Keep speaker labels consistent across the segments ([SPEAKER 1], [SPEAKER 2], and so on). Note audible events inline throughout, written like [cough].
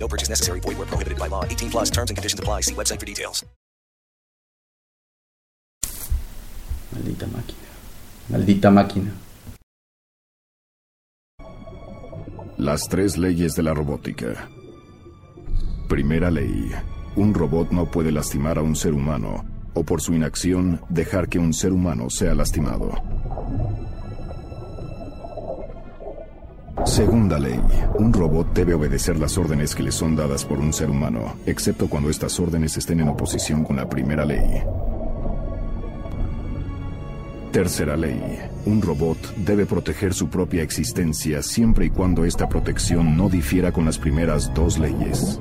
[SPEAKER 1] No purchase necessary. Void where prohibited by law. 18 plus terms and conditions apply. See website for details.
[SPEAKER 2] Maldita máquina. Maldita máquina.
[SPEAKER 3] Las tres leyes de la robótica. Primera ley. Un robot no puede lastimar a un ser humano o por su inacción dejar que un ser humano sea lastimado. Segunda ley. Un robot debe obedecer las órdenes que le son dadas por un ser humano, excepto cuando estas órdenes estén en oposición con la primera ley. Tercera ley. Un robot debe proteger su propia existencia siempre y cuando esta protección no difiera con las primeras dos leyes.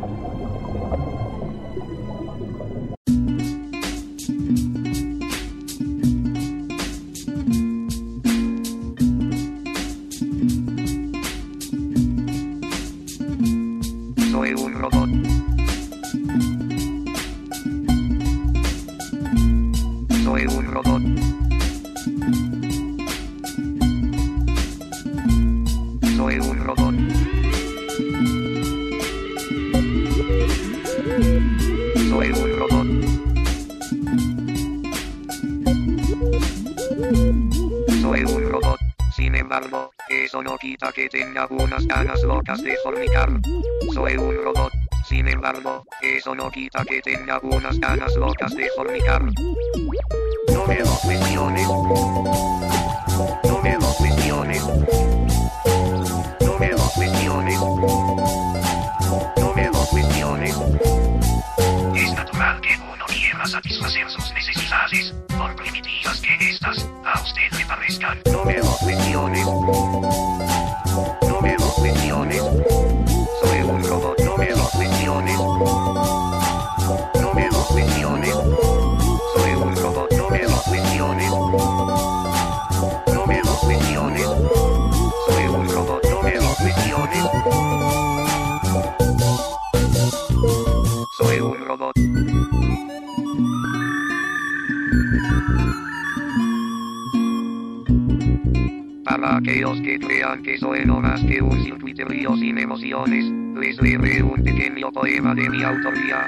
[SPEAKER 4] Que un circuiterío sin emociones, les leeré un pequeño poema de mi autoría.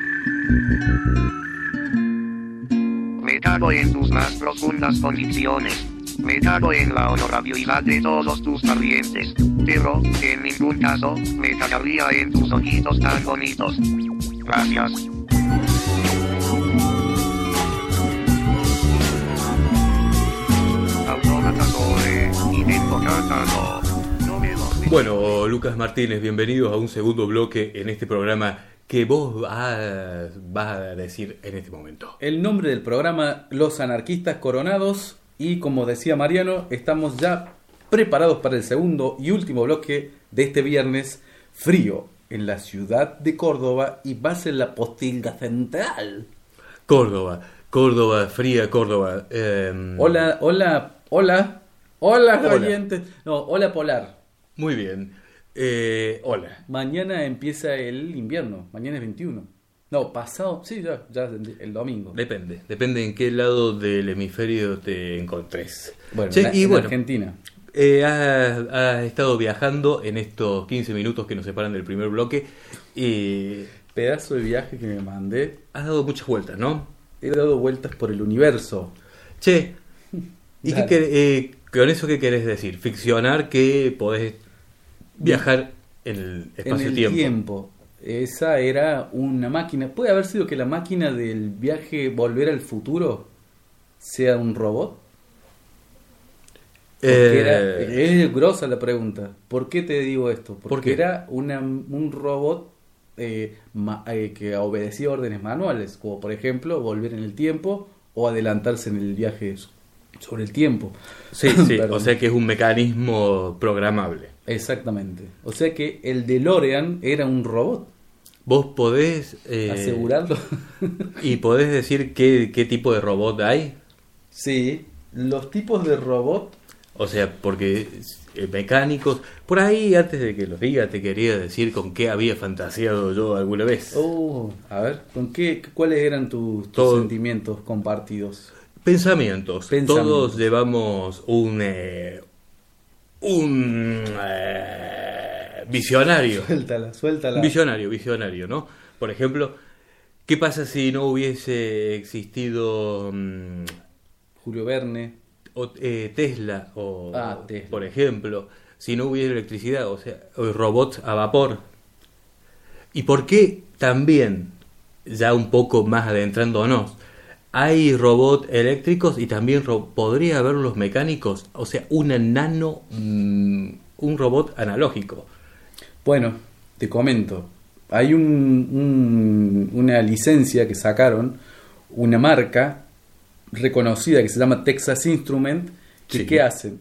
[SPEAKER 4] Me cago en tus más profundas convicciones. Me cago en la honorabilidad de todos tus parientes. Pero, en ningún caso, me cagaría en tus ojitos tan bonitos. Gracias. Autómata soy, y vengo cantando.
[SPEAKER 5] Bueno, Lucas Martínez, bienvenidos a un segundo bloque en este programa que vos vas, vas a decir en este momento.
[SPEAKER 2] El nombre del programa Los Anarquistas Coronados y como decía Mariano, estamos ya preparados para el segundo y último bloque de este viernes frío en la ciudad de Córdoba y va a ser la postilga central.
[SPEAKER 5] Córdoba, Córdoba, fría Córdoba. eh,
[SPEAKER 2] Hola, hola, hola, hola,
[SPEAKER 5] Hola.
[SPEAKER 2] No, hola polar.
[SPEAKER 5] Muy bien. Eh, hola.
[SPEAKER 2] Mañana empieza el invierno, mañana es 21. No, pasado, sí, ya, ya el domingo.
[SPEAKER 5] Depende, depende en qué lado del hemisferio te encontres.
[SPEAKER 2] Bueno,
[SPEAKER 5] Che,
[SPEAKER 2] en-
[SPEAKER 5] y
[SPEAKER 2] en
[SPEAKER 5] bueno,
[SPEAKER 2] Argentina.
[SPEAKER 5] eh, has, has estado viajando en estos 15 minutos que nos separan del primer bloque y
[SPEAKER 2] Pedazo de viaje que me mandé.
[SPEAKER 5] has dado muchas vueltas, ¿no?
[SPEAKER 2] He dado vueltas por el universo.
[SPEAKER 5] Che, [laughs] ¿y qué eh, con eso qué querés decir? Ficcionar que podés viajar en el
[SPEAKER 2] En el
[SPEAKER 5] espacio-tiempo.
[SPEAKER 2] tiempo. Esa era una máquina. ¿Puede haber sido que la máquina del viaje Volver al Futuro sea un robot?
[SPEAKER 5] Eh,
[SPEAKER 2] era, es grosa la pregunta. ¿Por qué te digo esto? Porque
[SPEAKER 5] ¿Por qué?
[SPEAKER 2] era una, un robot eh, ma- eh, que obedecía órdenes manuales, como por ejemplo volver en el tiempo o adelantarse en el viaje sobre el tiempo.
[SPEAKER 5] Sí, [laughs] sí, o sea que es un mecanismo programable.
[SPEAKER 2] Exactamente. O sea que el DeLorean era un robot.
[SPEAKER 5] Vos podés... eh,
[SPEAKER 2] ¿Asegurarlo? [laughs]
[SPEAKER 5] ¿Y podés decir qué, qué tipo de robot hay?
[SPEAKER 2] sí. Los tipos de robot
[SPEAKER 5] O sea, porque eh, mecánicos... Por ahí, antes de que los diga, te quería decir con qué había fantaseado yo alguna vez.
[SPEAKER 2] Oh, a ver, ¿con qué, cuáles eran tus, tus
[SPEAKER 5] Todo-
[SPEAKER 2] sentimientos compartidos?
[SPEAKER 5] Pensamientos.
[SPEAKER 2] Pensamientos.
[SPEAKER 5] Todos llevamos un... eh, un... eh, visionario.
[SPEAKER 2] Suéltala, suéltala.
[SPEAKER 5] Visionario, visionario, ¿no? Por ejemplo, ¿qué pasa si no hubiese existido mm,
[SPEAKER 2] Julio Verne.
[SPEAKER 5] o, eh, Tesla o,
[SPEAKER 2] Ah, Tesla.
[SPEAKER 5] por ejemplo, si no hubiera electricidad, o sea, o robots a vapor? ¿Y por qué también, ya un poco más adentrándonos, hay robots eléctricos y también ro- podría haber los mecánicos? O sea, una nano, mm, un robot analógico.
[SPEAKER 2] Bueno, te comento. Hay un, un- una licencia que sacaron, una marca reconocida que se llama Texas Instrument, que
[SPEAKER 5] Sí.
[SPEAKER 2] ¿qué hacen?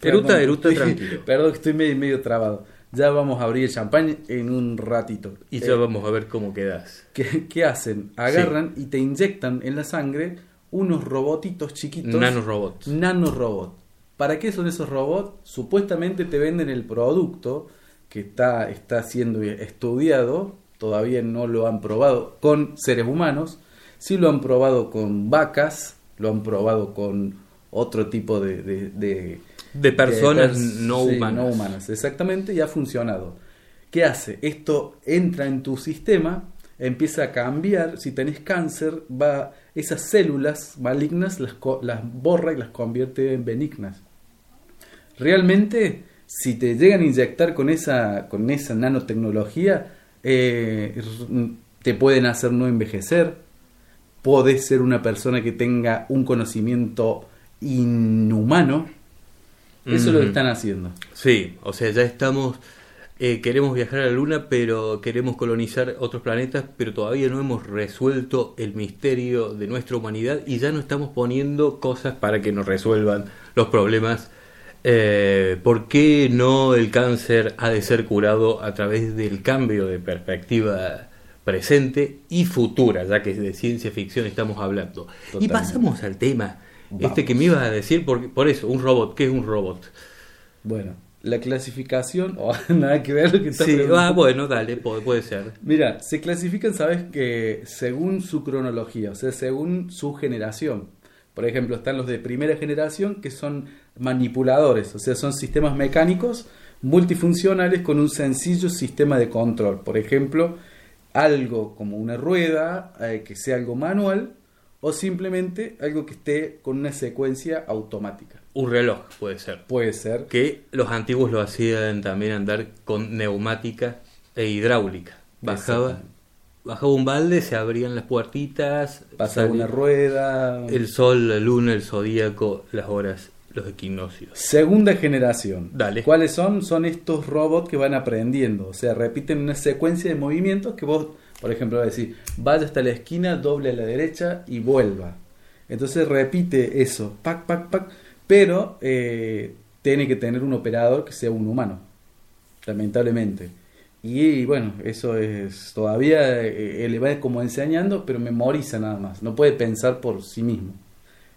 [SPEAKER 5] Eruta, eruta, [laughs] tranquilo.
[SPEAKER 2] Perdón, que estoy medio, medio trabado. Ya vamos a abrir el champán en un ratito.
[SPEAKER 5] Y
[SPEAKER 2] Eh,
[SPEAKER 5] ya vamos a ver cómo quedas.
[SPEAKER 2] ¿qué, qué hacen? Agarran y te inyectan en la sangre unos robotitos chiquitos.
[SPEAKER 5] Nanorobots.
[SPEAKER 2] Nanorobot. ¿Para qué son esos robots? Supuestamente te venden el producto que está, está siendo estudiado, todavía no lo han probado con seres humanos, sí lo han probado con vacas, lo han probado con otro tipo de... de, de-
[SPEAKER 5] De personas
[SPEAKER 2] pers-
[SPEAKER 5] no
[SPEAKER 2] sí,
[SPEAKER 5] humanas.
[SPEAKER 2] no humanas, exactamente, y ha funcionado. ¿Qué hace? Esto entra en tu sistema, empieza a cambiar, si tenés cáncer, va esas células malignas las, co- las borra y las convierte en benignas. Realmente, si te llegan a inyectar con esa, con esa nanotecnología, eh, te pueden hacer no envejecer, podés ser una persona que tenga un conocimiento inhumano. Eso es lo que están haciendo.
[SPEAKER 5] Sí, o sea, ya estamos, eh, queremos viajar a la Luna, pero queremos colonizar otros planetas, pero todavía no hemos resuelto el misterio de nuestra humanidad y ya no estamos poniendo cosas para que nos resuelvan los problemas. Eh, ¿Por qué no el cáncer ha de ser curado a través del cambio de perspectiva presente y futura, ya que de ciencia ficción estamos hablando? Y pasamos al tema, este que me iba a decir, por, por eso, un robot, ¿qué es un robot?
[SPEAKER 2] Bueno, la clasificación, [laughs] oh, nada que ver lo que está
[SPEAKER 5] Sí, ah, bueno, dale, puede, puede ser.
[SPEAKER 2] Mira, se clasifican, sabes que según su cronología, o sea, según su generación. Por ejemplo, están los de primera generación que son manipuladores, o sea, son sistemas mecánicos multifuncionales con un sencillo sistema de control. Por ejemplo, algo como una rueda, eh, que sea algo manual, o simplemente algo que esté con una secuencia automática.
[SPEAKER 5] Un reloj puede ser.
[SPEAKER 2] Puede ser.
[SPEAKER 5] Que los antiguos lo hacían también andar con neumática e hidráulica. Bajaba, bajaba un balde, se abrían las puertitas,
[SPEAKER 2] Pasar
[SPEAKER 5] salía
[SPEAKER 2] una rueda.
[SPEAKER 5] el sol, la luna, el zodíaco, las horas, los equinoccios.
[SPEAKER 2] Segunda generación.
[SPEAKER 5] Dale.
[SPEAKER 2] ¿Cuáles son? Son estos robots que van aprendiendo. O sea, repiten una secuencia de movimientos que vos, por ejemplo, vas a decir, vaya hasta la esquina, doble a la derecha y vuelva. Entonces repite eso, pac, pac, pac. Pero eh, tiene que tener un operador que sea un humano. Lamentablemente. Y bueno, eso es todavía eh, le va como enseñando, pero memoriza nada más. No puede pensar por sí mismo.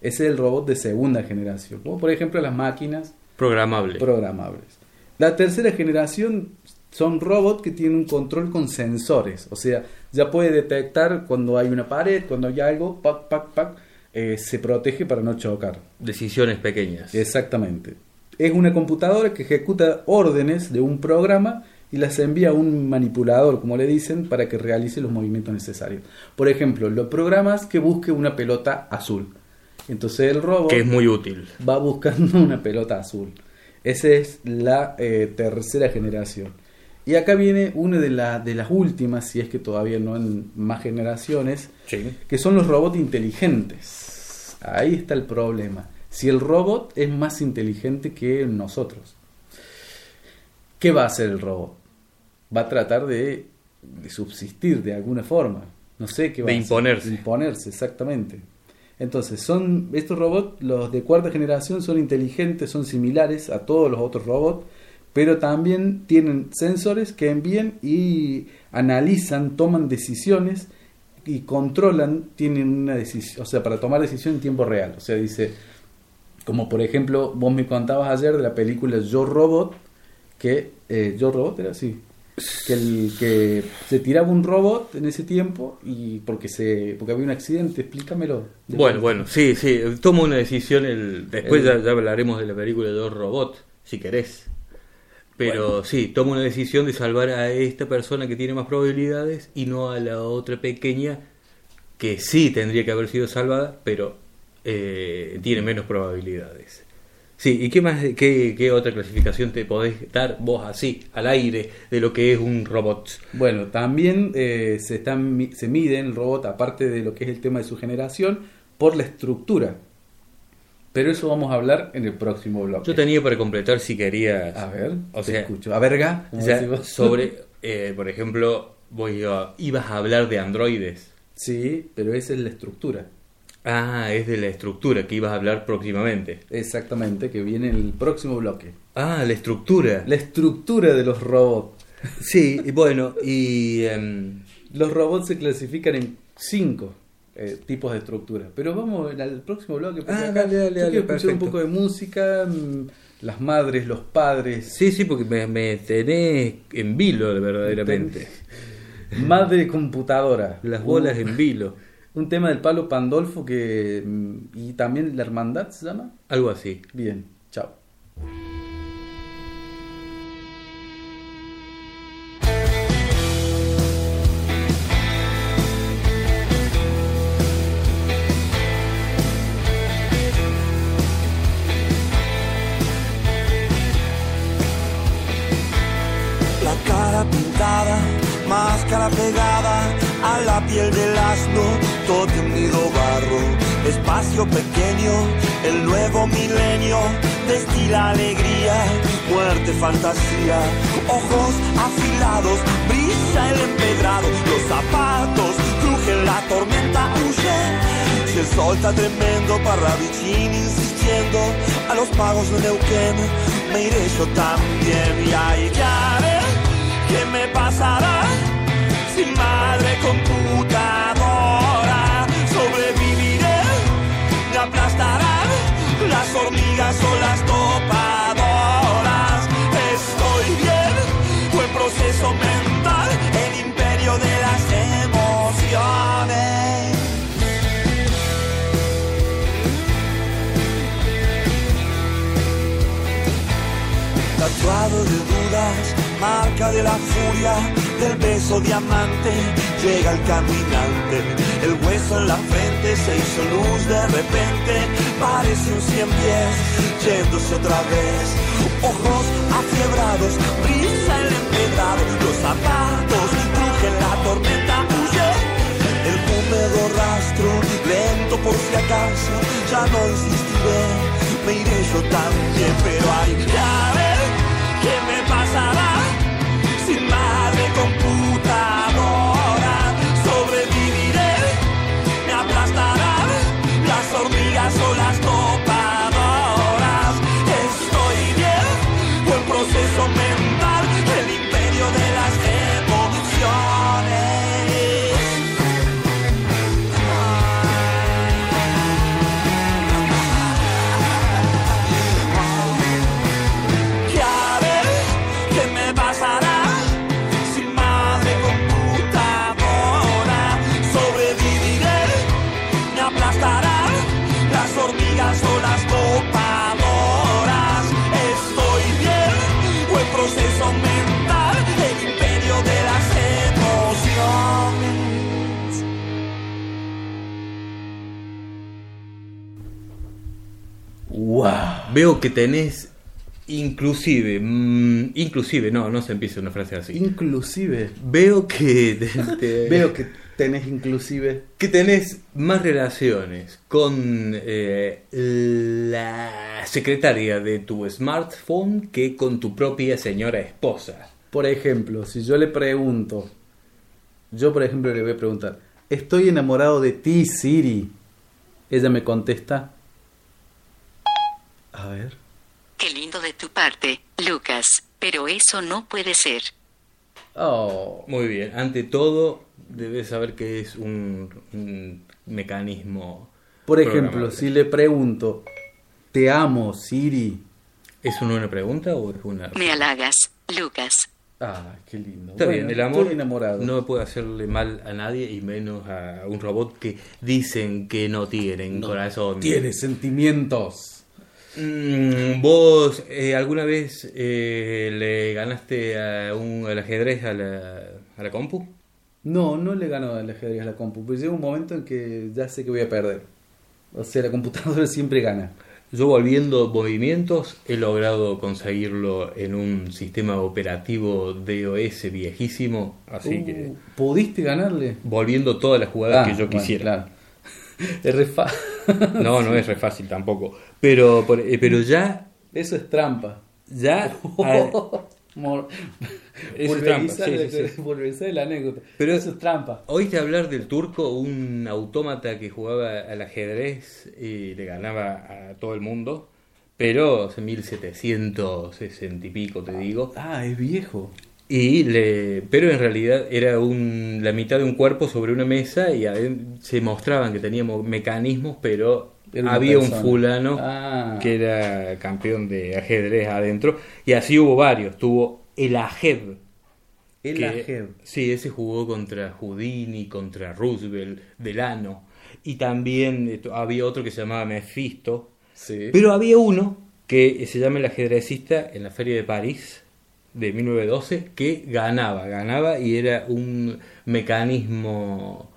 [SPEAKER 2] Ese es el robot de segunda generación. Como por ejemplo las máquinas
[SPEAKER 5] Programable.
[SPEAKER 2] programables. La tercera generación son robots que tienen un control con sensores. O sea, ya puede detectar cuando hay una pared, cuando hay algo, pac, pac, pac, eh, se protege para no chocar.
[SPEAKER 5] Decisiones pequeñas.
[SPEAKER 2] Exactamente. Es una computadora que ejecuta órdenes de un programa y las envía a un manipulador, como le dicen, para que realice los movimientos necesarios. Por ejemplo, lo programas que busque una pelota azul. Entonces el robot
[SPEAKER 5] Que es muy útil.
[SPEAKER 2] va buscando [laughs] una pelota azul. Esa es la eh, tercera generación. Y acá viene una de, la- de las últimas, si es que todavía no en más generaciones, que son los robots inteligentes. Ahí está el problema. Si el robot es más inteligente que nosotros, ¿qué va a hacer el robot? Va a tratar de, de subsistir de alguna forma. No sé qué va
[SPEAKER 5] De
[SPEAKER 2] a hacer.
[SPEAKER 5] imponerse.
[SPEAKER 2] De imponerse, exactamente. Entonces, son estos robots, los de cuarta generación, son inteligentes, son similares a todos los otros robots, pero también tienen sensores que envían y analizan, toman decisiones y controlan, tienen una decisión, o sea, para tomar decisión en tiempo real. O sea, dice, como por ejemplo, vos me contabas ayer de la película Yo Robot, que eh, Yo Robot era así, que el que se tiraba un robot en ese tiempo y porque se porque había un accidente, explícamelo.
[SPEAKER 5] Bueno, bueno, sí, sí, toma una decisión, el, después
[SPEAKER 2] El-
[SPEAKER 5] ya, ya hablaremos de la película de Dos Robot, si querés. Pero sí, toma una decisión de salvar a esta persona que tiene más probabilidades y no a la otra pequeña que sí tendría que haber sido salvada, pero eh, tiene menos probabilidades. Sí, ¿y qué más, qué, qué otra clasificación te podés dar vos así, al aire, de lo que es un robot?
[SPEAKER 2] Bueno, también eh, se, están, se mide el robot, aparte de lo que es el tema de su generación, por la estructura. Pero eso vamos a hablar en el próximo bloque.
[SPEAKER 5] Yo tenía para completar si querías.
[SPEAKER 2] A ver,
[SPEAKER 5] o
[SPEAKER 2] te
[SPEAKER 5] sea,
[SPEAKER 2] escucho. A verga, decimos. [laughs]
[SPEAKER 5] sobre, eh, por ejemplo, voy a- ibas a hablar de androides.
[SPEAKER 2] Sí, pero esa es la estructura.
[SPEAKER 5] Ah, es de la estructura que ibas a hablar próximamente.
[SPEAKER 2] Exactamente, que viene en el próximo bloque.
[SPEAKER 5] Ah, la estructura.
[SPEAKER 2] La estructura de los robots.
[SPEAKER 5] Sí, y bueno, y em,
[SPEAKER 2] Los robots se clasifican en cinco eh, tipos de estructura. Pero vamos al próximo bloque. porque
[SPEAKER 5] Ah,
[SPEAKER 2] acá
[SPEAKER 5] dale, dale,
[SPEAKER 2] yo
[SPEAKER 5] dale,
[SPEAKER 2] quiero escuchar un poco de música, mm, las madres, los padres.
[SPEAKER 5] sí, sí, porque me, me tenés en vilo verdaderamente.
[SPEAKER 2] Madre computadora.
[SPEAKER 5] Las bolas en vilo,
[SPEAKER 2] un tema del palo Pandolfo que mm, y también la hermandad se llama.
[SPEAKER 5] algo así.
[SPEAKER 2] Bien, chao.
[SPEAKER 6] Pequeño, el nuevo milenio, destila alegría, muerte, fantasía, ojos afilados, brisa el empedrado, los zapatos, crujen la tormenta, huye. Si el sol está tremendo, Parravicini insistiendo, a los pagos de Neuquén, me iré yo también, y ahí ya qué me pasará, sin madre computadora, hormigas o las topadoras, estoy bien, buen proceso mental, el imperio de las emociones. tatuado de dudas, marca de la furia, del beso diamante, llega el caminante, el hueso en la frente se hizo luz de repente, parece un cien pies, yéndose otra vez, ojos afiebrados, brisa el empedrado, los zapatos, crujen la tormenta, huye. El húmedo rastro, lento por si acaso, ya no insistiré, me iré yo también, pero hay ya ver qué me pasará
[SPEAKER 2] ¡Wow!
[SPEAKER 5] Veo que tenés Inclusive, mm, inclusive, no, no se empieza una frase así.
[SPEAKER 2] Inclusive.
[SPEAKER 5] Veo que te- te- [laughs]
[SPEAKER 2] Veo que tenés inclusive.
[SPEAKER 5] que tenés más relaciones con eh, la secretaria de tu smartphone que con tu propia señora esposa.
[SPEAKER 2] Por ejemplo, si yo le pregunto, yo por ejemplo le voy a preguntar, estoy enamorado de ti, Siri. Ella me contesta, a ver,
[SPEAKER 7] Qué lindo de tu parte, Lucas, pero eso no puede ser.
[SPEAKER 2] oh,
[SPEAKER 5] Muy bien, ante todo debes saber que es un, un mecanismo.
[SPEAKER 2] por ejemplo, si le pregunto, te amo, Siri.
[SPEAKER 5] ¿Es una, una pregunta o es una.?
[SPEAKER 7] Me halagas, Lucas.
[SPEAKER 2] Ah, qué lindo.
[SPEAKER 5] Está
[SPEAKER 2] Bueno,
[SPEAKER 5] bien, el amor
[SPEAKER 2] estoy enamorado.
[SPEAKER 5] no puede hacerle mal a nadie y menos a un robot que dicen que no tienen corazón.
[SPEAKER 2] Tiene sentimientos.
[SPEAKER 5] Mm, ¿Vos eh, alguna vez eh, le ganaste a un, al ajedrez a la, a la compu?
[SPEAKER 2] No, no le gano al ajedrez a la compu, pero llega un momento en que ya sé que voy a perder. O sea, la computadora [laughs] siempre gana.
[SPEAKER 5] Yo volviendo movimientos he logrado conseguirlo en un sistema operativo DOS viejísimo, así
[SPEAKER 2] Uh,
[SPEAKER 5] que
[SPEAKER 2] ¿Pudiste ganarle?
[SPEAKER 5] volviendo todas las jugadas
[SPEAKER 2] Ah,
[SPEAKER 5] que yo
[SPEAKER 2] bueno,
[SPEAKER 5] quisiera.
[SPEAKER 2] claro. [laughs] Es re [laughs]
[SPEAKER 5] No, no es re fácil tampoco. Pero, por- eh, pero ya,
[SPEAKER 2] Eso es trampa.
[SPEAKER 5] ya, [laughs] es
[SPEAKER 2] pulverizar
[SPEAKER 5] trampa, sí,
[SPEAKER 2] la-
[SPEAKER 5] sí, sí.
[SPEAKER 2] pulverizar la anécdota.
[SPEAKER 5] Pero-
[SPEAKER 2] eso es trampa.
[SPEAKER 5] ¿Oíste hablar del turco, un autómata que jugaba al ajedrez y le ganaba a todo el mundo? Pero hace 1760 y pico, te digo.
[SPEAKER 2] Ah, es viejo.
[SPEAKER 5] Y le, pero en realidad era un, la mitad de un cuerpo sobre una mesa y se mostraban que teníamos mecanismos, pero había un fulano
[SPEAKER 2] Ah.
[SPEAKER 5] que era campeón de ajedrez adentro. Y así hubo varios. Tuvo el Ajed.
[SPEAKER 2] El
[SPEAKER 5] que-
[SPEAKER 2] Ajed.
[SPEAKER 5] Sí, ese jugó contra Houdini, contra Roosevelt, Delano. Y también había otro que se llamaba Mephisto.
[SPEAKER 2] Sí.
[SPEAKER 5] Pero había uno que se llama el ajedrecista en la Feria de París de 1912 que ganaba, ganaba y era un mecanismo...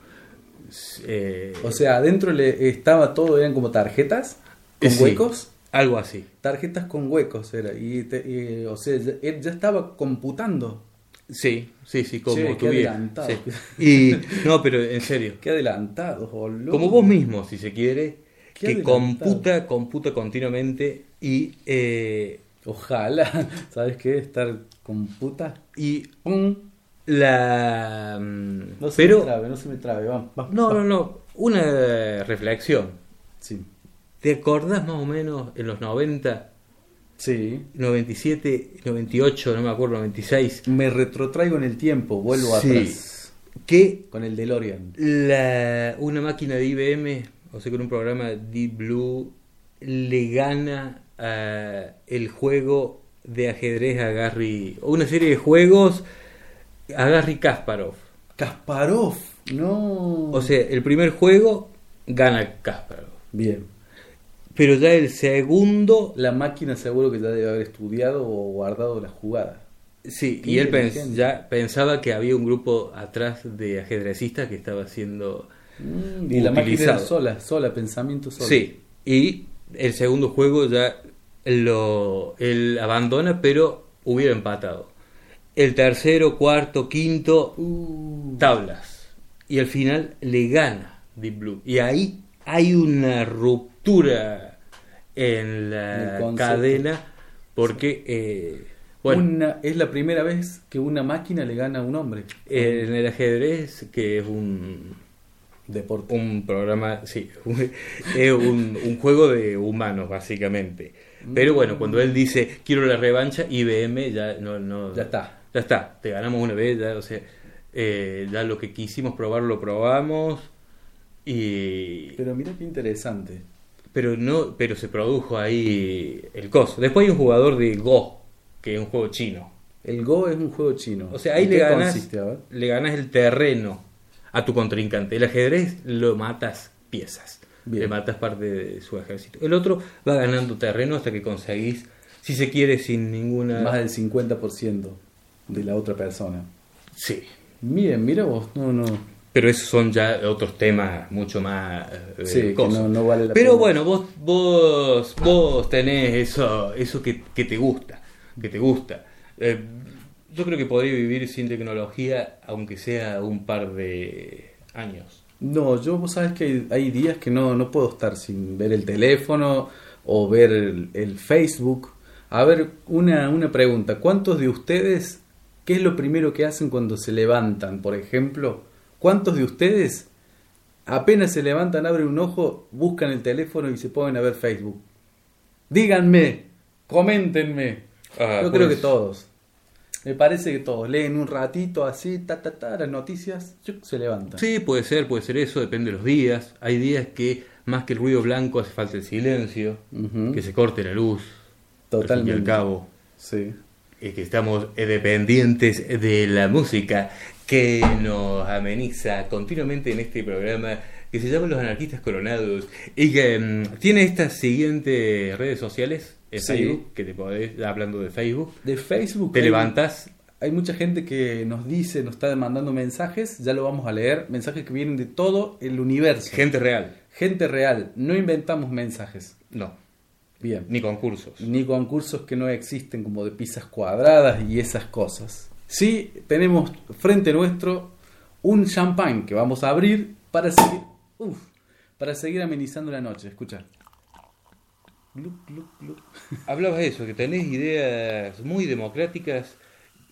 [SPEAKER 5] eh,
[SPEAKER 2] O sea, adentro le estaba todo, eran como tarjetas con
[SPEAKER 5] sí,
[SPEAKER 2] huecos.
[SPEAKER 5] Algo así.
[SPEAKER 2] Tarjetas con huecos era. Y, te- y, o sea, ya, él ya estaba computando.
[SPEAKER 5] Sí, sí, sí, como
[SPEAKER 2] Che, qué adelantado.
[SPEAKER 5] sí. [laughs] Y no, pero en serio,
[SPEAKER 2] Qué adelantado, boludo.
[SPEAKER 5] como vos mismo, si se quiere,
[SPEAKER 2] Qué
[SPEAKER 5] que
[SPEAKER 2] adelantado.
[SPEAKER 5] computa, computa continuamente y eh,
[SPEAKER 2] Ojalá. [laughs] ¿Sabes qué? Estar computa.
[SPEAKER 5] y
[SPEAKER 2] Pum.
[SPEAKER 5] la mm,
[SPEAKER 2] No se
[SPEAKER 5] pero
[SPEAKER 2] me trabe, no se me trabe.
[SPEAKER 5] No, no, no, una reflexión.
[SPEAKER 2] Sí.
[SPEAKER 5] ¿Te acordás más o menos en los 90,
[SPEAKER 2] Sí.
[SPEAKER 5] 97, 98, no me acuerdo, 96,
[SPEAKER 2] Me retrotraigo en el tiempo, vuelvo
[SPEAKER 5] Sí.
[SPEAKER 2] atrás.
[SPEAKER 5] que
[SPEAKER 2] Con el DeLorean.
[SPEAKER 5] la, una máquina de IBM, o sea, con un programa Deep Blue, le gana a el juego de ajedrez a Gary, o una serie de juegos a Gary Kasparov.
[SPEAKER 2] Kasparov. No.
[SPEAKER 5] O sea, el primer juego gana Kasparov.
[SPEAKER 2] Bien.
[SPEAKER 5] Pero ya el segundo,
[SPEAKER 2] La máquina seguro que ya debe haber estudiado o guardado la jugada.
[SPEAKER 5] sí, y él pens- ya pensaba que había un grupo atrás de ajedrecistas que estaba haciendo
[SPEAKER 2] Mm, y la máquina era sola, sola, pensamiento solo.
[SPEAKER 5] Sí, y el segundo juego ya lo él abandona, pero hubiera empatado. El tercero, cuarto, quinto,
[SPEAKER 2] Uh,
[SPEAKER 5] tablas. Y al final le gana Deep Blue. Y ahí hay una ruptura en la cadena porque, eh, bueno,
[SPEAKER 2] Una- es la primera vez que una máquina le gana a un hombre.
[SPEAKER 5] en el ajedrez, que es un,
[SPEAKER 2] Deporte.
[SPEAKER 5] un programa, sí, [laughs] es un, un juego de humanos básicamente. Pero bueno, cuando él dice quiero la revancha, IBM ya no, no
[SPEAKER 2] Ya está.
[SPEAKER 5] ya está, te ganamos una vez, ya, o sea, eh, ya lo que quisimos probar lo probamos y
[SPEAKER 2] Pero mira qué interesante.
[SPEAKER 5] pero no, pero se produjo ahí el coso. Después hay un jugador de Go, que es un juego chino.
[SPEAKER 2] El Go es un juego chino.
[SPEAKER 5] O sea, ahí
[SPEAKER 2] ¿En
[SPEAKER 5] le ganas, le ganas el terreno a tu contrincante. El ajedrez lo matas piezas.
[SPEAKER 2] Bien.
[SPEAKER 5] Le matas parte de su ejército. El otro va ganando terreno hasta que conseguís, si se quiere, sin ninguna...
[SPEAKER 2] Más del 50% de la otra persona.
[SPEAKER 5] Sí.
[SPEAKER 2] Miren, mira vos. No, no.
[SPEAKER 5] Pero esos son ya otros temas mucho más eh,
[SPEAKER 2] Sí, que no- no vale la
[SPEAKER 5] Pero
[SPEAKER 2] pena.
[SPEAKER 5] bueno, vos, vos, vos tenés eso, eso que, que te gusta, que te gusta. Eh, yo creo que podría vivir sin tecnología, aunque sea un par de años.
[SPEAKER 2] No, yo vos sabes que hay, hay días que no, no puedo estar sin ver el teléfono o ver el, el Facebook. A ver, una, una pregunta. ¿Cuántos de ustedes, qué es lo primero que hacen cuando se levantan, por ejemplo? ¿Cuántos de ustedes apenas se levantan, abren un ojo, buscan el teléfono y se ponen a ver Facebook? Díganme, coméntenme.
[SPEAKER 5] Ah,
[SPEAKER 2] Yo creo
[SPEAKER 5] pues-
[SPEAKER 2] que todos. Me parece que todos leen un ratito así, ta, ta, ta, las noticias, se levantan.
[SPEAKER 5] Sí, puede ser, puede ser eso, depende de los días. Hay días que más que el ruido blanco hace falta el silencio, que se corte la luz.
[SPEAKER 2] Totalmente.
[SPEAKER 5] al cabo,
[SPEAKER 2] Sí.
[SPEAKER 5] es que estamos eh, dependientes de la música que nos ameniza continuamente en este programa que se llama Los Anarquistas Coronados y que mm, tiene estas siguientes redes sociales, en
[SPEAKER 2] Sí.
[SPEAKER 5] Facebook, que te podés, hablando de Facebook,
[SPEAKER 2] De Facebook.
[SPEAKER 5] te
[SPEAKER 2] hay-
[SPEAKER 5] levantas,
[SPEAKER 2] Hay mucha gente que nos dice, nos está mandando mensajes, ya lo vamos a leer, mensajes que vienen de todo el universo.
[SPEAKER 5] gente real,
[SPEAKER 2] Gente real, no inventamos mensajes.
[SPEAKER 5] no,
[SPEAKER 2] Bien.
[SPEAKER 5] ni concursos.
[SPEAKER 2] Ni concursos que no existen como de pizzas cuadradas y esas cosas. Sí, tenemos frente nuestro un champán que vamos a abrir para seguir, uf, para seguir amenizando la noche. Escucha. Gluc, gluc, gluc.
[SPEAKER 5] Hablabas de eso, que tenés ideas muy democráticas,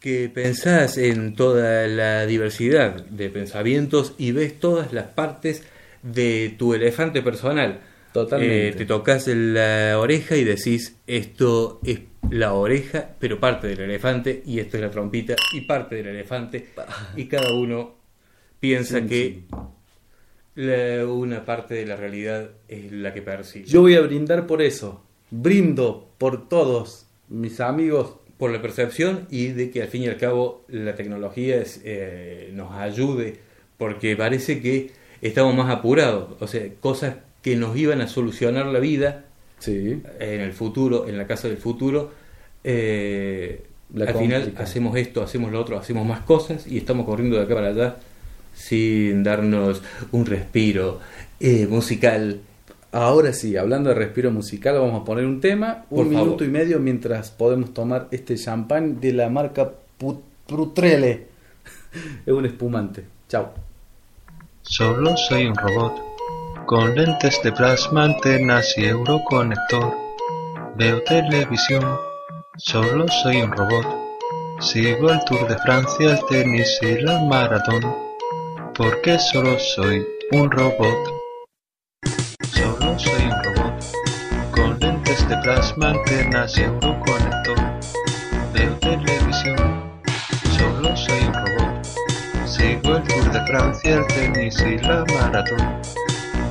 [SPEAKER 5] que pensás en toda la diversidad de pensamientos y ves todas las partes de tu elefante personal.
[SPEAKER 2] Totalmente.
[SPEAKER 5] Eh, te tocas la oreja y decís, esto es la oreja, pero parte del elefante, y esto es la trompita y parte del elefante, y cada uno piensa
[SPEAKER 2] Sí,
[SPEAKER 5] que la- una parte de la realidad es la que percibe.
[SPEAKER 2] Yo voy a brindar por eso. Brindo por todos mis amigos.
[SPEAKER 5] por la percepción y de que al fin y al cabo la tecnología es, eh, nos ayude, porque parece que estamos más apurados, o sea, cosas que nos iban a solucionar la vida
[SPEAKER 2] Sí.
[SPEAKER 5] en el futuro, en la casa del futuro, eh, al final hacemos esto, hacemos lo otro, hacemos más cosas y estamos corriendo de acá para allá sin darnos un respiro eh, musical.
[SPEAKER 2] Ahora sí, hablando de respiro musical, vamos a poner un tema,
[SPEAKER 5] Por
[SPEAKER 2] un
[SPEAKER 5] favor.
[SPEAKER 2] minuto y medio mientras podemos tomar este champán de la marca Put- Prutrele. [laughs] es un espumante. Chao.
[SPEAKER 8] Solo soy un robot, con lentes de plasma, antenas y euroconector. Veo televisión, solo soy un robot. Sigo el Tour de Francia, el tenis y la maratón, porque solo soy un robot. Solo soy un robot, con lentes de plasma, antenas y euroconector. Veo televisión, solo soy un robot. Sigo el Tour de Francia, el tenis y la maratón,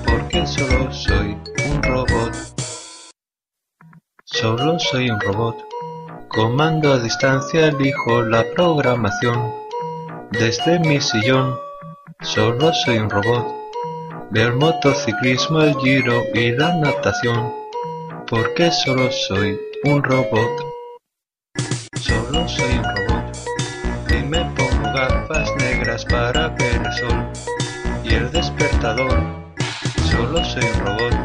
[SPEAKER 8] porque solo soy un robot. Solo soy un robot. Comando a distancia, elijo la programación. Desde mi sillón, solo soy un robot. El motociclismo, el giro y la natación, porque solo soy un robot. Solo soy un robot. Y me pongo gafas negras para ver el sol y el despertador. Solo soy un robot.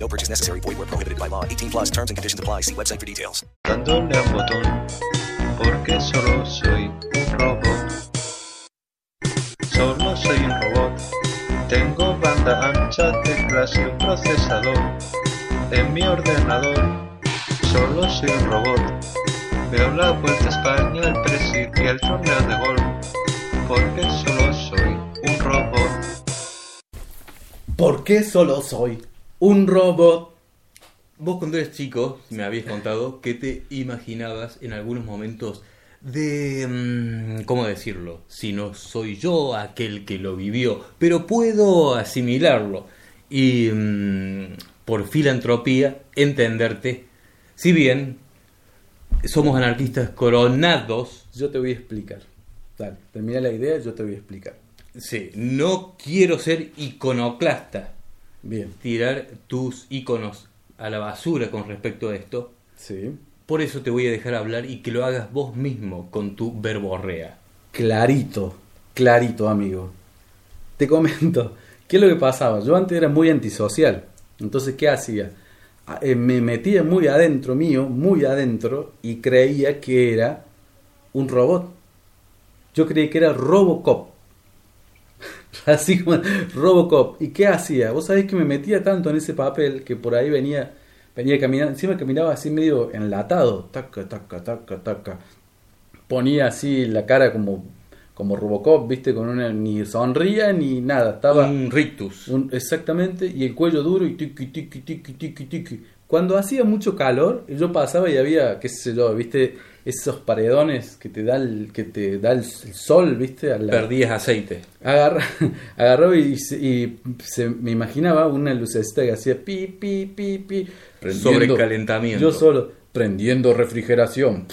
[SPEAKER 1] No purchase necessary. Void where prohibited by law. 18 plus terms and conditions apply. See website for details.
[SPEAKER 8] dándole a un botón, porque solo soy un robot. Solo soy un robot. Tengo banda ancha, teclas y un procesador. En mi ordenador, solo soy un robot. Veo la vuelta a España, el presid y el torneo de golf, porque solo soy un robot.
[SPEAKER 2] ¿Por qué solo soy un robot?
[SPEAKER 5] Vos cuando eres chico me habías contado que te imaginabas en algunos momentos de... mm, ¿Cómo decirlo? Si no soy yo aquel que lo vivió, pero puedo asimilarlo y mm, por filantropía entenderte, si bien somos anarquistas coronados,
[SPEAKER 2] Yo te voy a explicar. Dale, termina la idea, yo te voy a explicar.
[SPEAKER 5] sí, no quiero ser iconoclasta,
[SPEAKER 2] Bien.
[SPEAKER 5] tirar tus iconos a la basura con respecto a esto.
[SPEAKER 2] Sí.
[SPEAKER 5] Por eso te voy a dejar hablar y que lo hagas vos mismo con tu verborrea.
[SPEAKER 2] Clarito, clarito, amigo. Te comento, [laughs] ¿qué es lo que pasaba? Yo antes era muy antisocial. Entonces, ¿qué hacía? Ah, eh, Me metía muy adentro mío, muy adentro, y creía que era un robot. Yo creí que era Robocop. [laughs] Así como Robocop. ¿Y qué hacía? Vos sabés que me metía tanto en ese papel que por ahí venía, venía caminando, encima caminaba así medio enlatado. Taca, taca, taca, taca. Ponía así la cara como, como Robocop, viste, con una, ni sonría ni nada. Estaba
[SPEAKER 5] Un rictus.
[SPEAKER 2] un- exactamente, y el cuello duro y tiki, tiki, tiki, tiki, tiki. Cuando hacía mucho calor, yo pasaba y había, qué sé yo, viste, esos paredones que te da el, que te da el, sol, viste, a la-
[SPEAKER 5] Perdías aceite.
[SPEAKER 2] agarra, [laughs] agarró y, se- y se, me imaginaba una lucecita que hacía pi, pi, pi, pi,
[SPEAKER 5] Sobrecalentamiento.
[SPEAKER 2] Yo solo, prendiendo refrigeración.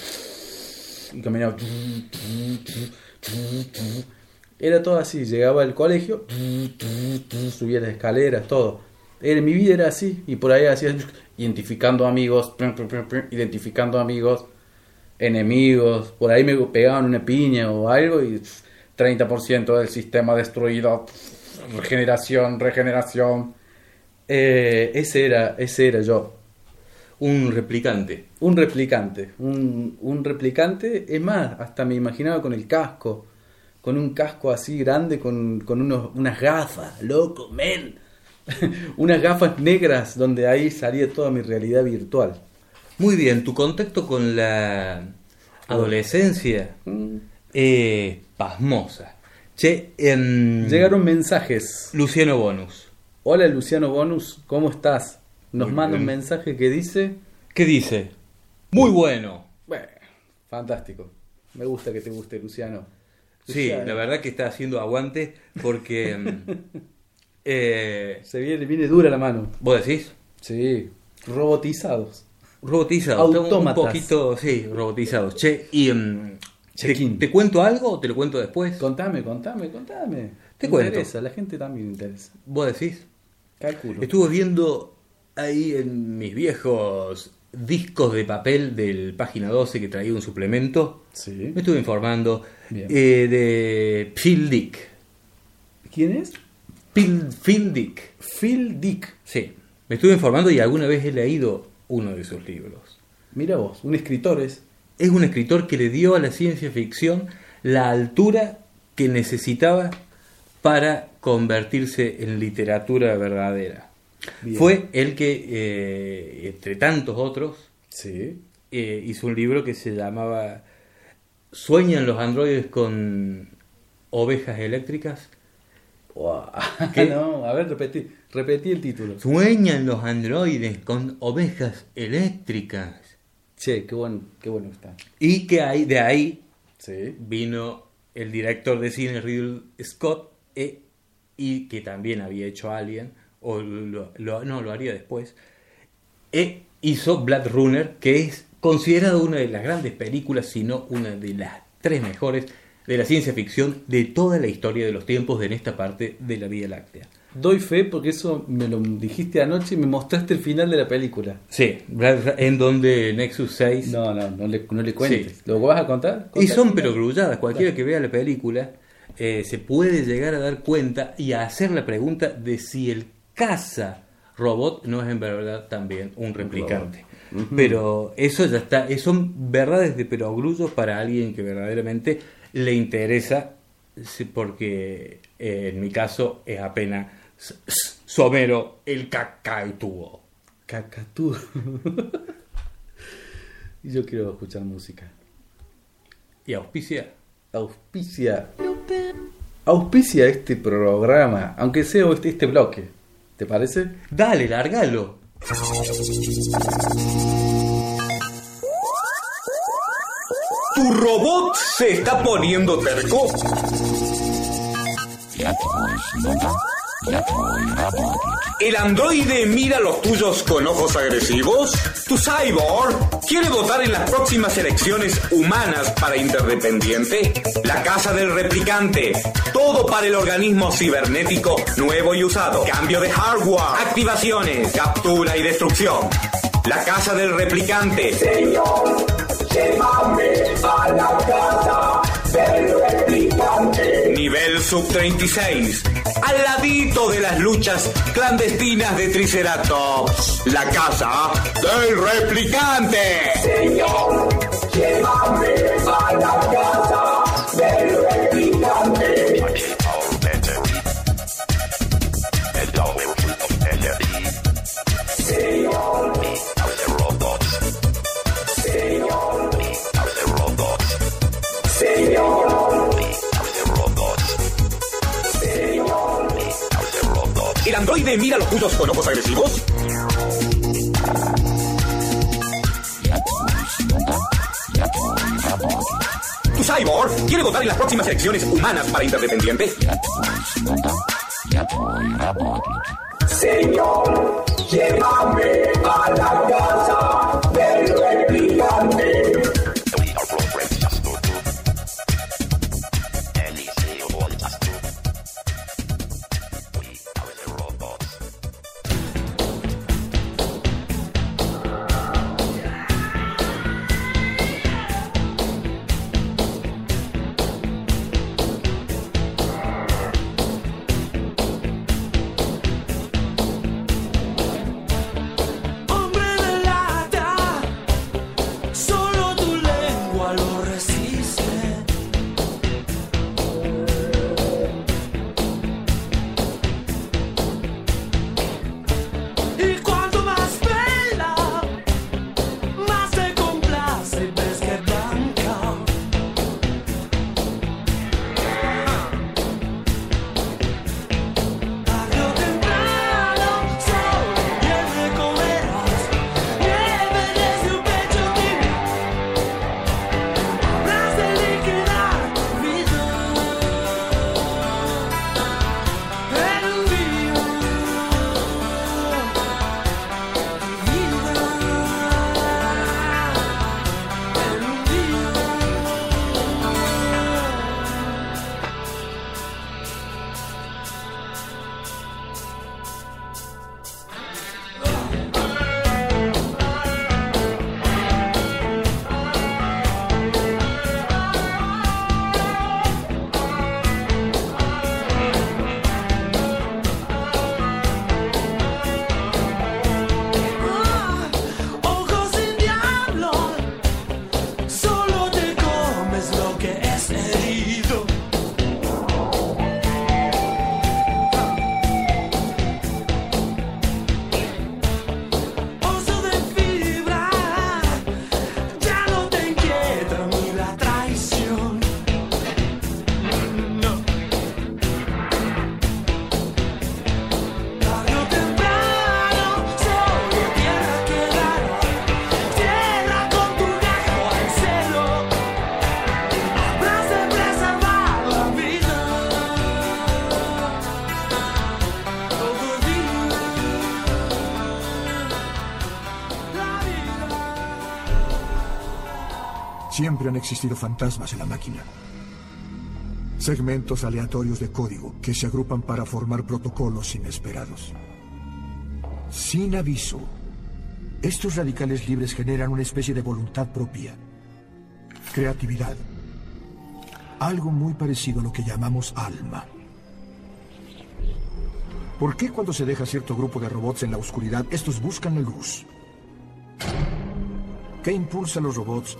[SPEAKER 2] Y caminaba. Era todo así, llegaba al colegio, subía las escaleras, todo. Era, mi vida era así, y por ahí hacía identificando amigos, identificando amigos, enemigos, por ahí me pegaban una piña o algo y 30% del sistema destruido, regeneración, regeneración. Eh, ese era, ese era yo.
[SPEAKER 5] Un replicante.
[SPEAKER 2] Un replicante, un, un replicante, es más, hasta me imaginaba con el casco, con un casco así grande, con, con unos, unas gafas, loco, men, [laughs] unas gafas negras donde ahí salía toda mi realidad virtual.
[SPEAKER 5] Muy bien, tu contacto con la adolescencia es pasmosa. Che, em,
[SPEAKER 2] Llegaron mensajes.
[SPEAKER 5] Luciano Bonus.
[SPEAKER 2] Hola Luciano Bonus, ¿cómo estás? Nos
[SPEAKER 5] Muy
[SPEAKER 2] manda un mensaje que dice,
[SPEAKER 5] ¿Qué dice? Muy bueno.
[SPEAKER 2] bueno, fantástico, me gusta que te guste Luciano.
[SPEAKER 5] Sí,
[SPEAKER 2] Luciano.
[SPEAKER 5] la verdad que está haciendo aguante porque... [laughs] eh,
[SPEAKER 2] Se viene, viene dura la mano.
[SPEAKER 5] ¿Vos decís?
[SPEAKER 2] Sí, robotizados.
[SPEAKER 5] Robotizados. Un poquito, sí, robotizados. Che, y... em, ¿te, te cuento algo o te lo cuento después?
[SPEAKER 2] Contame, contame, contame.
[SPEAKER 5] Te
[SPEAKER 2] Me
[SPEAKER 5] cuento.
[SPEAKER 2] interesa, la gente también le interesa.
[SPEAKER 5] ¿Vos decís?
[SPEAKER 2] Calculo.
[SPEAKER 5] Estuve viendo ahí en mis viejos discos de papel del página 12 que traía un suplemento.
[SPEAKER 2] Sí.
[SPEAKER 5] Me estuve informando eh, de Phil Dick.
[SPEAKER 2] ¿Quién es?
[SPEAKER 5] Phil, Phil Dick.
[SPEAKER 2] Phil Dick.
[SPEAKER 5] Sí. Me estuve informando y alguna vez he leído uno de sus libros.
[SPEAKER 2] Mira vos, un escritor es.
[SPEAKER 5] Es un escritor que le dio a la ciencia ficción la altura que necesitaba para convertirse en literatura verdadera.
[SPEAKER 2] Bien.
[SPEAKER 5] Fue el que, eh, entre tantos otros,
[SPEAKER 2] Sí.
[SPEAKER 5] eh, hizo un libro que se llamaba ¿Sueñan los androides con ovejas eléctricas?
[SPEAKER 2] Wow. [laughs]
[SPEAKER 5] ¿Qué?
[SPEAKER 2] no, a ver, repetí, repetí el título.
[SPEAKER 5] ¿Sueñan los androides con ovejas eléctricas?
[SPEAKER 2] Che, qué bueno, qué bueno está.
[SPEAKER 5] Y que ahí, de ahí
[SPEAKER 2] Sí.
[SPEAKER 5] vino el director de cine Ridley Scott e- y que también había hecho Alien o lo, lo- no lo haría después e hizo Blood Runner que es considerado una de las grandes películas si no una de las tres mejores de la ciencia ficción de toda la historia de los tiempos en esta parte de la Vía Láctea
[SPEAKER 2] Doy fe porque eso me lo dijiste anoche y me mostraste el final de la película.
[SPEAKER 5] sí en donde Nexus 6
[SPEAKER 2] No, no, no le, no le cuentes.
[SPEAKER 5] Sí.
[SPEAKER 2] ¿Lo vas a contar?
[SPEAKER 5] Y son pero
[SPEAKER 2] final.
[SPEAKER 5] grulladas. Cualquiera que vea la película eh, se puede llegar a dar cuenta y a hacer la pregunta de si el caza robot no es en verdad también un replicante. Pero eso ya está, eh, son verdades de perogrullo para alguien que verdaderamente le interesa, porque eh, en mi caso es apenas somero el cacaitúo.
[SPEAKER 2] Cacatú. y [laughs] yo quiero escuchar música.
[SPEAKER 5] Y auspicia.
[SPEAKER 2] Auspicia. Auspicia este programa, aunque sea este, este bloque. ¿Te parece?
[SPEAKER 5] Dale, largalo.
[SPEAKER 6] Tu
[SPEAKER 9] ¿Tu robot se está poniendo terco? ¿El androide mira los tuyos con ojos agresivos? ¿Tu cyborg quiere votar en las próximas elecciones humanas para interdependiente? La casa del replicante. Todo para el organismo cibernético nuevo y usado. Cambio de hardware. Activaciones. Captura y destrucción. La casa del replicante.
[SPEAKER 10] Señor, llévame a la casa del replicante.
[SPEAKER 9] Nivel sub 36. Al ladito de las luchas clandestinas de Triceratops. La casa del replicante.
[SPEAKER 10] Señor, llévame a la casa
[SPEAKER 9] ¿El androide mira los tuyos con ojos agresivos? ¿Tu cyborg quiere votar en las próximas elecciones humanas para interdependiente?
[SPEAKER 10] Señor, llévame
[SPEAKER 11] Han existido fantasmas en la máquina. Segmentos aleatorios de código que se agrupan para formar protocolos inesperados. Sin aviso, estos radicales libres generan una especie de voluntad propia. Creatividad. Algo muy parecido a lo que llamamos alma. ¿Por qué cuando se deja cierto grupo de robots en la oscuridad, estos buscan la luz? ¿Qué impulsa a los robots,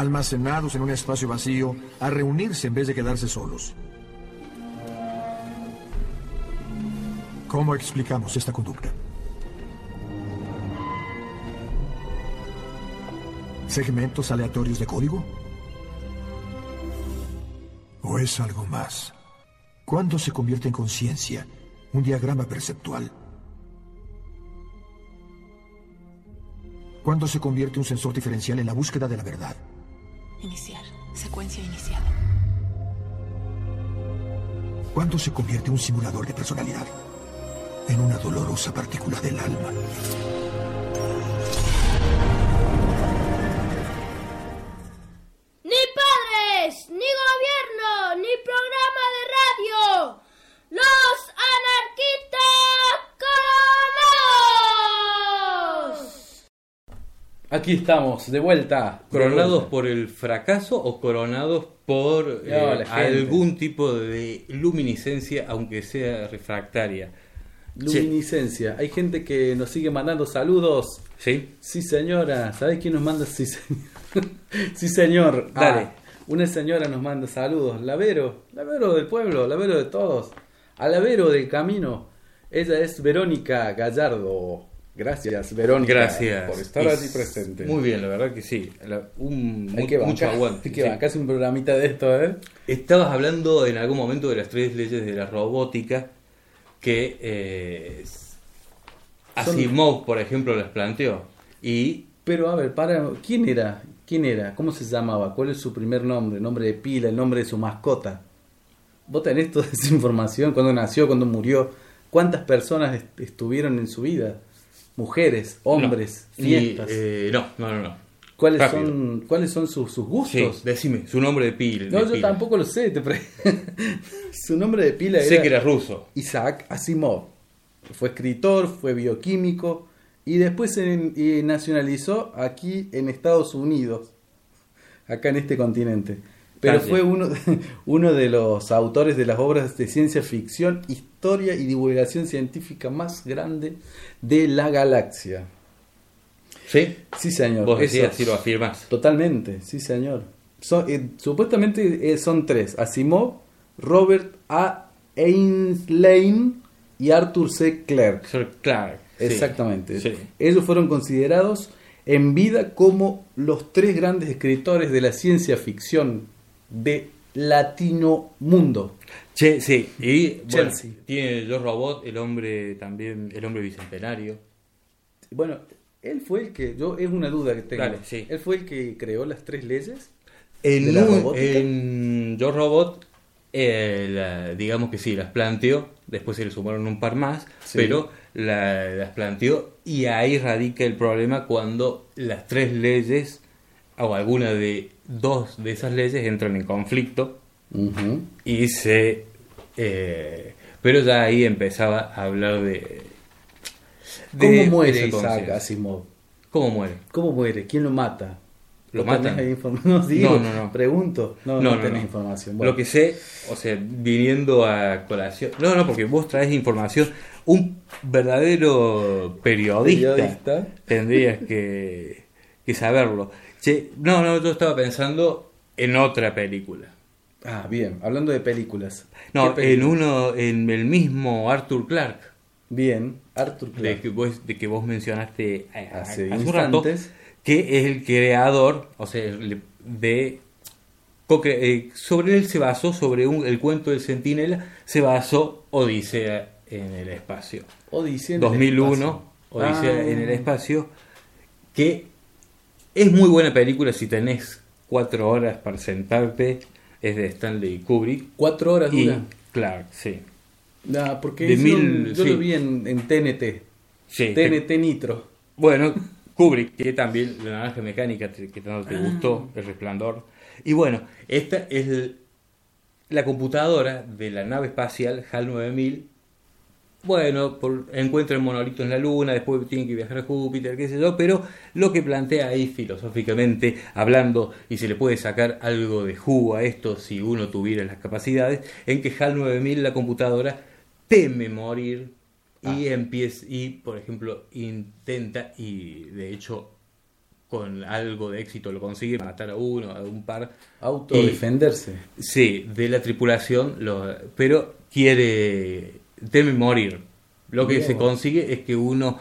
[SPEAKER 11] almacenados en un espacio vacío, a reunirse en vez de quedarse solos? ¿Cómo explicamos esta conducta? ¿Segmentos aleatorios de código? ¿O es algo más? ¿Cuándo se convierte en conciencia un diagrama perceptual? ¿Cuándo se convierte un sensor diferencial en la búsqueda de la verdad?
[SPEAKER 12] Iniciar
[SPEAKER 13] secuencia iniciada.
[SPEAKER 11] ¿Cuándo se convierte un simulador de personalidad en una dolorosa partícula del alma?
[SPEAKER 2] Aquí estamos, de vuelta.
[SPEAKER 5] ¿Coronados por el fracaso o coronados por
[SPEAKER 2] No,
[SPEAKER 5] eh, algún tipo de luminiscencia, aunque sea refractaria?
[SPEAKER 2] Luminiscencia. Hay gente que nos sigue mandando saludos.
[SPEAKER 5] ¿Sí?
[SPEAKER 2] Sí, señora. ¿Sabes quién nos manda? Sí, señor. [laughs] sí, señor.
[SPEAKER 5] Dale.
[SPEAKER 2] Ah, una señora nos manda saludos. Lavero. Lavero del pueblo. Lavero de todos. A Lavero del camino. Ella es Verónica Gallardo. Gracias, Verónica.
[SPEAKER 5] Gracias.
[SPEAKER 2] Por estar
[SPEAKER 5] Y
[SPEAKER 2] allí presente.
[SPEAKER 5] Muy bien, la verdad que sí. La- un,
[SPEAKER 2] Hay que
[SPEAKER 5] mucho
[SPEAKER 2] bancar,
[SPEAKER 5] aguante.
[SPEAKER 2] Hay que
[SPEAKER 5] sí.
[SPEAKER 2] un programita de esto, ¿eh?
[SPEAKER 5] Estabas hablando en algún momento de las tres leyes de la robótica que eh, Asimov, por ejemplo, las planteó. Y
[SPEAKER 2] Pero a ver, para, ¿quién era? ¿Quién era? ¿Cómo se llamaba? ¿Cuál es su primer nombre? ¿Nombre de pila? ¿El nombre de su mascota? ¿Vos tenés toda esa información? ¿Cuándo nació? ¿Cuándo murió? ¿Cuántas personas est- estuvieron en su vida? Mujeres, hombres,
[SPEAKER 5] No.
[SPEAKER 2] fiestas.
[SPEAKER 5] Y, eh, no, no, no. no.
[SPEAKER 2] ¿Cuáles,
[SPEAKER 5] rápido.
[SPEAKER 2] son, ¿Cuáles son sus, sus
[SPEAKER 5] Sí,
[SPEAKER 2] gustos?
[SPEAKER 5] decime, su nombre de pila.
[SPEAKER 2] no,
[SPEAKER 5] de
[SPEAKER 2] yo
[SPEAKER 5] pila.
[SPEAKER 2] tampoco lo sé. Te pre- [laughs] su nombre de pila
[SPEAKER 5] Sé
[SPEAKER 2] era,
[SPEAKER 5] que era ruso.
[SPEAKER 2] Isaac Asimov. Fue escritor, fue bioquímico y después se eh, nacionalizó aquí en Estados Unidos, acá en este continente. Pero fue uno, [laughs] uno de los autores de las obras de ciencia ficción, historia y divulgación científica más grande de la galaxia.
[SPEAKER 5] ¿Sí?
[SPEAKER 2] Sí, señor.
[SPEAKER 5] Vos decías, si lo afirmás.
[SPEAKER 2] Totalmente, sí, señor. Son- eh, supuestamente eh, son tres: Asimov, Robert A. Ainsley y Arthur C. Clarke.
[SPEAKER 5] Sir Clarke.
[SPEAKER 2] Exactamente.
[SPEAKER 5] Sí.
[SPEAKER 2] Ellos fueron considerados en vida como los tres grandes escritores de la ciencia ficción de Latino mundo.
[SPEAKER 5] Che, sí, y bueno, tiene Yo Robot, el hombre también, el hombre bicentenario.
[SPEAKER 2] Bueno, él fue el que, yo es una duda que tengo.
[SPEAKER 5] Dale, sí.
[SPEAKER 2] Él fue el que creó las tres leyes
[SPEAKER 5] En, un- en Yo Robot, eh, la- digamos que sí, las planteó, después se le sumaron un par más,
[SPEAKER 2] Sí.
[SPEAKER 5] pero la- las planteó y ahí radica el problema cuando las tres leyes o alguna de dos de esas leyes entran en conflicto y se... eh, pero ya ahí empezaba a hablar de... de
[SPEAKER 2] ¿Cómo muere Isaac. Asimov?
[SPEAKER 5] ¿Cómo muere?
[SPEAKER 2] ¿Cómo muere? ¿Quién lo mata?
[SPEAKER 5] ¿Lo
[SPEAKER 2] ¿Vos tenés
[SPEAKER 5] matan? [laughs]
[SPEAKER 2] No, digo,
[SPEAKER 5] No, no, no.
[SPEAKER 2] Pregunto. No, no, tenés información. Bueno.
[SPEAKER 5] Lo que sé, o sea, viniendo a colación. No, no, porque vos traes información. Un verdadero periodista,
[SPEAKER 2] Periodista.
[SPEAKER 5] tendrías que, que saberlo. Che, no, no, yo estaba pensando en otra película.
[SPEAKER 2] Ah, bien. Hablando de películas.
[SPEAKER 5] No,
[SPEAKER 2] ¿Qué
[SPEAKER 5] en uno, en el mismo Arthur Clarke.
[SPEAKER 2] Bien, Arthur
[SPEAKER 5] De
[SPEAKER 2] Clarke.
[SPEAKER 5] que vos, de que vos mencionaste
[SPEAKER 2] Hace
[SPEAKER 5] hace un rato, que es el creador, o sea, de eh, sobre él se basó sobre un- el cuento del Centinela, se basó Odisea en el espacio.
[SPEAKER 2] Odisea en el
[SPEAKER 5] 2001,
[SPEAKER 2] espacio.
[SPEAKER 5] Odisea
[SPEAKER 2] Ah.
[SPEAKER 5] en el espacio, que es muy buena película si tenés cuatro horas para sentarte, es de Stanley Kubrick.
[SPEAKER 2] Cuatro horas
[SPEAKER 5] y
[SPEAKER 2] dura.
[SPEAKER 5] Clark, sí.
[SPEAKER 2] Ah, porque
[SPEAKER 5] De mil-
[SPEAKER 2] yo
[SPEAKER 5] sí.
[SPEAKER 2] lo vi en, en TNT.
[SPEAKER 5] Sí,
[SPEAKER 2] TNT Nitro.
[SPEAKER 5] Bueno, Kubrick, que también la naranja mecánica que tanto te
[SPEAKER 2] Ah.
[SPEAKER 5] gustó, el resplandor. Y bueno, esta es el- la computadora de la nave espacial HAL 9000. Bueno, por, encuentra el monolito en la Luna, después tiene que viajar a Júpiter, qué sé yo, pero lo que plantea ahí filosóficamente, hablando, y se le puede sacar algo de jugo a esto si uno tuviera las capacidades, en que HAL 9000, la computadora, teme morir y empieza, y por ejemplo, intenta, y de hecho con algo de éxito lo consigue matar a uno, a un par.
[SPEAKER 2] Autodefenderse.
[SPEAKER 5] Y- sí, de la tripulación, lo- pero quiere, teme morir. Lo que
[SPEAKER 2] Bien.
[SPEAKER 5] se consigue es que uno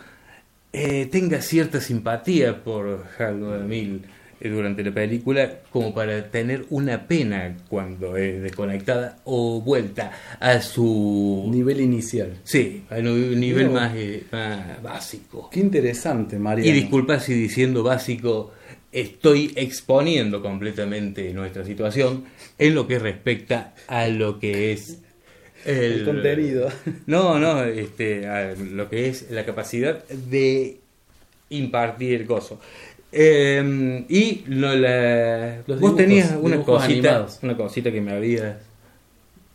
[SPEAKER 5] eh, tenga cierta simpatía por HAL 9000 eh, durante la película, como para tener una pena cuando es desconectada o vuelta a su
[SPEAKER 2] Nivel inicial.
[SPEAKER 5] Sí, a un nivel más, eh, más básico.
[SPEAKER 2] Qué interesante,
[SPEAKER 5] Y
[SPEAKER 2] María.
[SPEAKER 5] disculpa si diciendo básico estoy exponiendo completamente nuestra situación en lo que respecta a lo que es el,
[SPEAKER 2] El contenido. [laughs]
[SPEAKER 5] No, no, este, a lo que es la capacidad de impartir el gozo. Eh, y lo, la,
[SPEAKER 2] Los
[SPEAKER 5] vos
[SPEAKER 2] dibujos,
[SPEAKER 5] tenías una cosita,
[SPEAKER 2] animados.
[SPEAKER 5] una cosita que me habías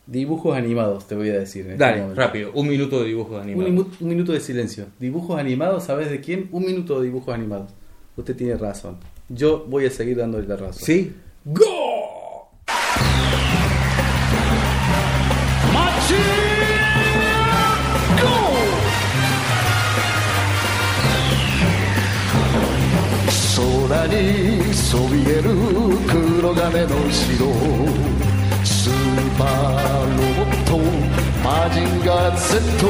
[SPEAKER 2] Dibujos animados, te voy a decir. en este
[SPEAKER 5] Dale, rápido, un minuto de dibujos animados.
[SPEAKER 2] un minuto de silencio. Dibujos animados, ¿sabes de quién? Un minuto de dibujos animados. Usted tiene razón. Yo voy a seguir dándole la razón.
[SPEAKER 5] ¿Sí?
[SPEAKER 2] ¡Go!
[SPEAKER 13] 金の城スーパーロボットマジンガー Z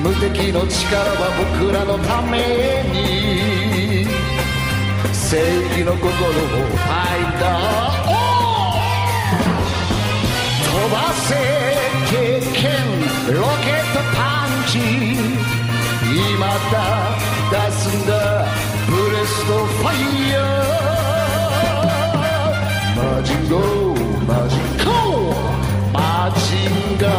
[SPEAKER 13] 無敵の力は僕らのために正義の心をファイターを飛ばせ経験ロケットパンチ。今だ出すんだブレストファイヤー。Majingo, Majingo, Majinga.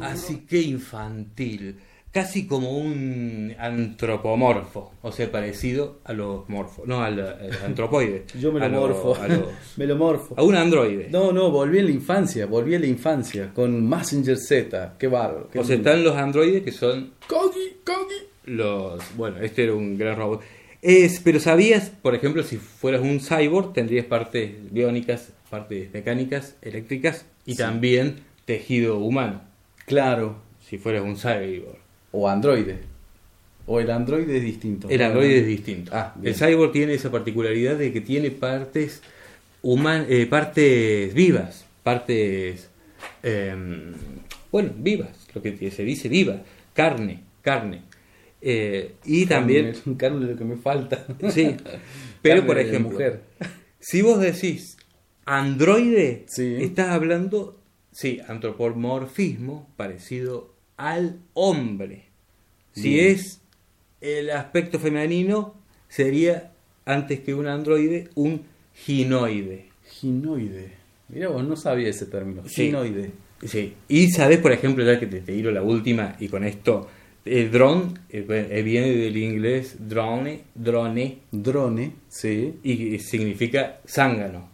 [SPEAKER 5] Así que infantil casi como un antropomorfo, o sea, parecido a los morfos, no al, al antropoide. [laughs]
[SPEAKER 2] Yo me lo
[SPEAKER 5] a lo-
[SPEAKER 2] morfo.
[SPEAKER 5] a los- [laughs]
[SPEAKER 2] me lo morfo.
[SPEAKER 5] a un androide.
[SPEAKER 2] No, no, volví a la infancia. Volví a la infancia con Messenger Z. Qué bárbaro. qué
[SPEAKER 5] O sea,
[SPEAKER 2] lindo.
[SPEAKER 5] están los androides que son
[SPEAKER 2] Kogi, Kogi.
[SPEAKER 5] los... Bueno, este era un gran robot. Es, pero sabías, por ejemplo, si fueras un cyborg, tendrías partes biónicas, partes mecánicas, eléctricas y
[SPEAKER 2] Sí.
[SPEAKER 5] también tejido humano.
[SPEAKER 2] Claro.
[SPEAKER 5] Si fueras un cyborg.
[SPEAKER 2] O androide. O el androide es distinto.
[SPEAKER 5] El androide es distinto.
[SPEAKER 2] Ah,
[SPEAKER 5] el cyborg tiene esa particularidad de que tiene partes human, eh, partes vivas, partes em, bueno, vivas, lo que se dice viva, carne, carne. Eh, y también
[SPEAKER 2] Carne, [laughs] carne es lo que me falta.
[SPEAKER 5] Sí, pero
[SPEAKER 2] Carne
[SPEAKER 5] por ejemplo,
[SPEAKER 2] mujer.
[SPEAKER 5] si vos decís androide,
[SPEAKER 2] Sí.
[SPEAKER 5] estás hablando, sí, antropomorfismo parecido al hombre. Si
[SPEAKER 2] Bien.
[SPEAKER 5] es el aspecto femenino, sería antes que un androide, un ginoide.
[SPEAKER 2] Ginoide. Mira, vos no sabía ese término.
[SPEAKER 5] Sí.
[SPEAKER 2] Ginoide.
[SPEAKER 5] Sí. Y sabes, por ejemplo, ya que te, te la última y con esto, el drone eh, eh, viene del inglés drone, drone,
[SPEAKER 2] Drone, sí.
[SPEAKER 5] y significa zángano.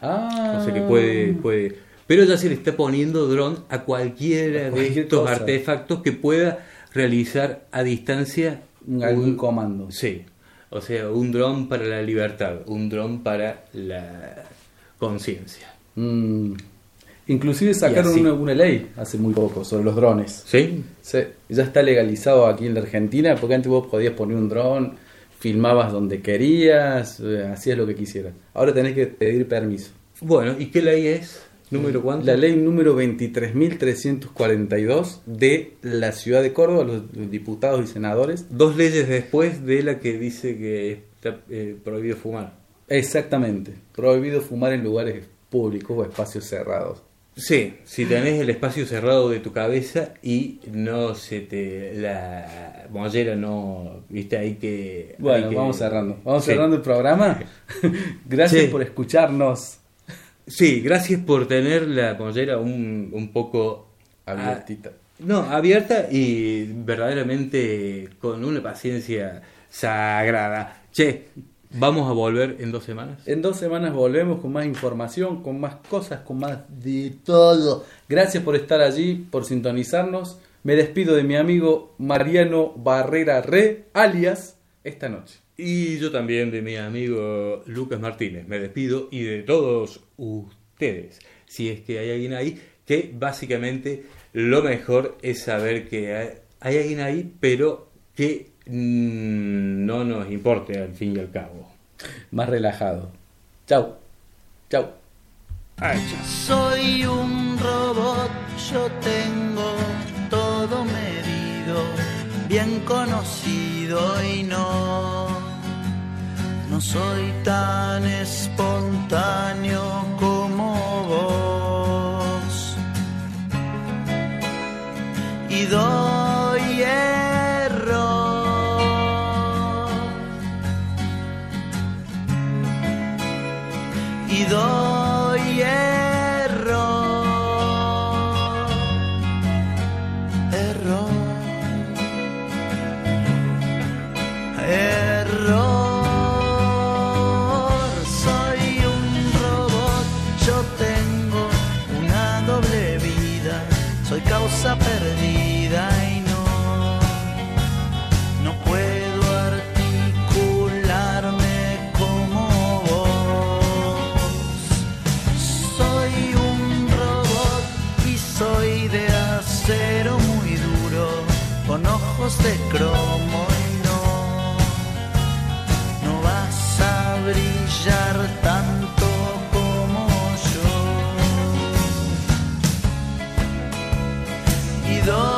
[SPEAKER 2] Ah.
[SPEAKER 5] O sea que puede, puede. Pero ya se le está poniendo dron a cualquiera de estos
[SPEAKER 2] cosa.
[SPEAKER 5] artefactos que pueda realizar a distancia
[SPEAKER 2] Algún
[SPEAKER 5] un-
[SPEAKER 2] comando.
[SPEAKER 5] Sí. O sea, un dron para la libertad, un dron para la conciencia.
[SPEAKER 2] Mm. Inclusive sacaron una, una ley hace muy poco sobre los drones.
[SPEAKER 5] ¿Sí?
[SPEAKER 2] Sí, ya está legalizado aquí en la Argentina, porque antes vos podías poner un dron, filmabas donde querías, eh, hacías lo que quisieras. Ahora tenés que pedir permiso.
[SPEAKER 5] Bueno, ¿y qué ley es? ¿Número cuánto?
[SPEAKER 2] La ley número 23.342 de la ciudad de Córdoba, los diputados y senadores.
[SPEAKER 5] Dos leyes después de la que dice que está eh, prohibido fumar.
[SPEAKER 2] Exactamente, prohibido fumar en lugares públicos o espacios cerrados.
[SPEAKER 5] Sí, si tenés el espacio cerrado de tu cabeza y no se te. la mollera no. viste, hay que.
[SPEAKER 2] Bueno,
[SPEAKER 5] hay que-
[SPEAKER 2] vamos cerrando. Vamos
[SPEAKER 5] Sí.
[SPEAKER 2] cerrando el programa. [laughs] Gracias
[SPEAKER 5] Sí.
[SPEAKER 2] por escucharnos.
[SPEAKER 5] Sí, gracias por tener la mollera un, un poco.
[SPEAKER 2] Abiertita.
[SPEAKER 5] ah, no, abierta y verdaderamente con una paciencia sagrada. Che, vamos a volver en dos semanas.
[SPEAKER 2] En dos semanas volvemos con más información, con más cosas, con más de todo. Gracias por estar allí, por sintonizarnos. Me despido de mi amigo Mariano Barrera Re, alias esta noche.
[SPEAKER 5] Y yo también de mi amigo Lucas Martínez. Me despido y de todos ustedes. Si es que hay alguien ahí, que básicamente lo mejor es saber que hay, alguien ahí, pero que mm, no nos importe al fin y al cabo.
[SPEAKER 2] Más relajado. Chau. Chau.
[SPEAKER 14] Soy un robot, yo tengo todo medido, bien conocido y no, no soy tan espontáneo como vos. Y Y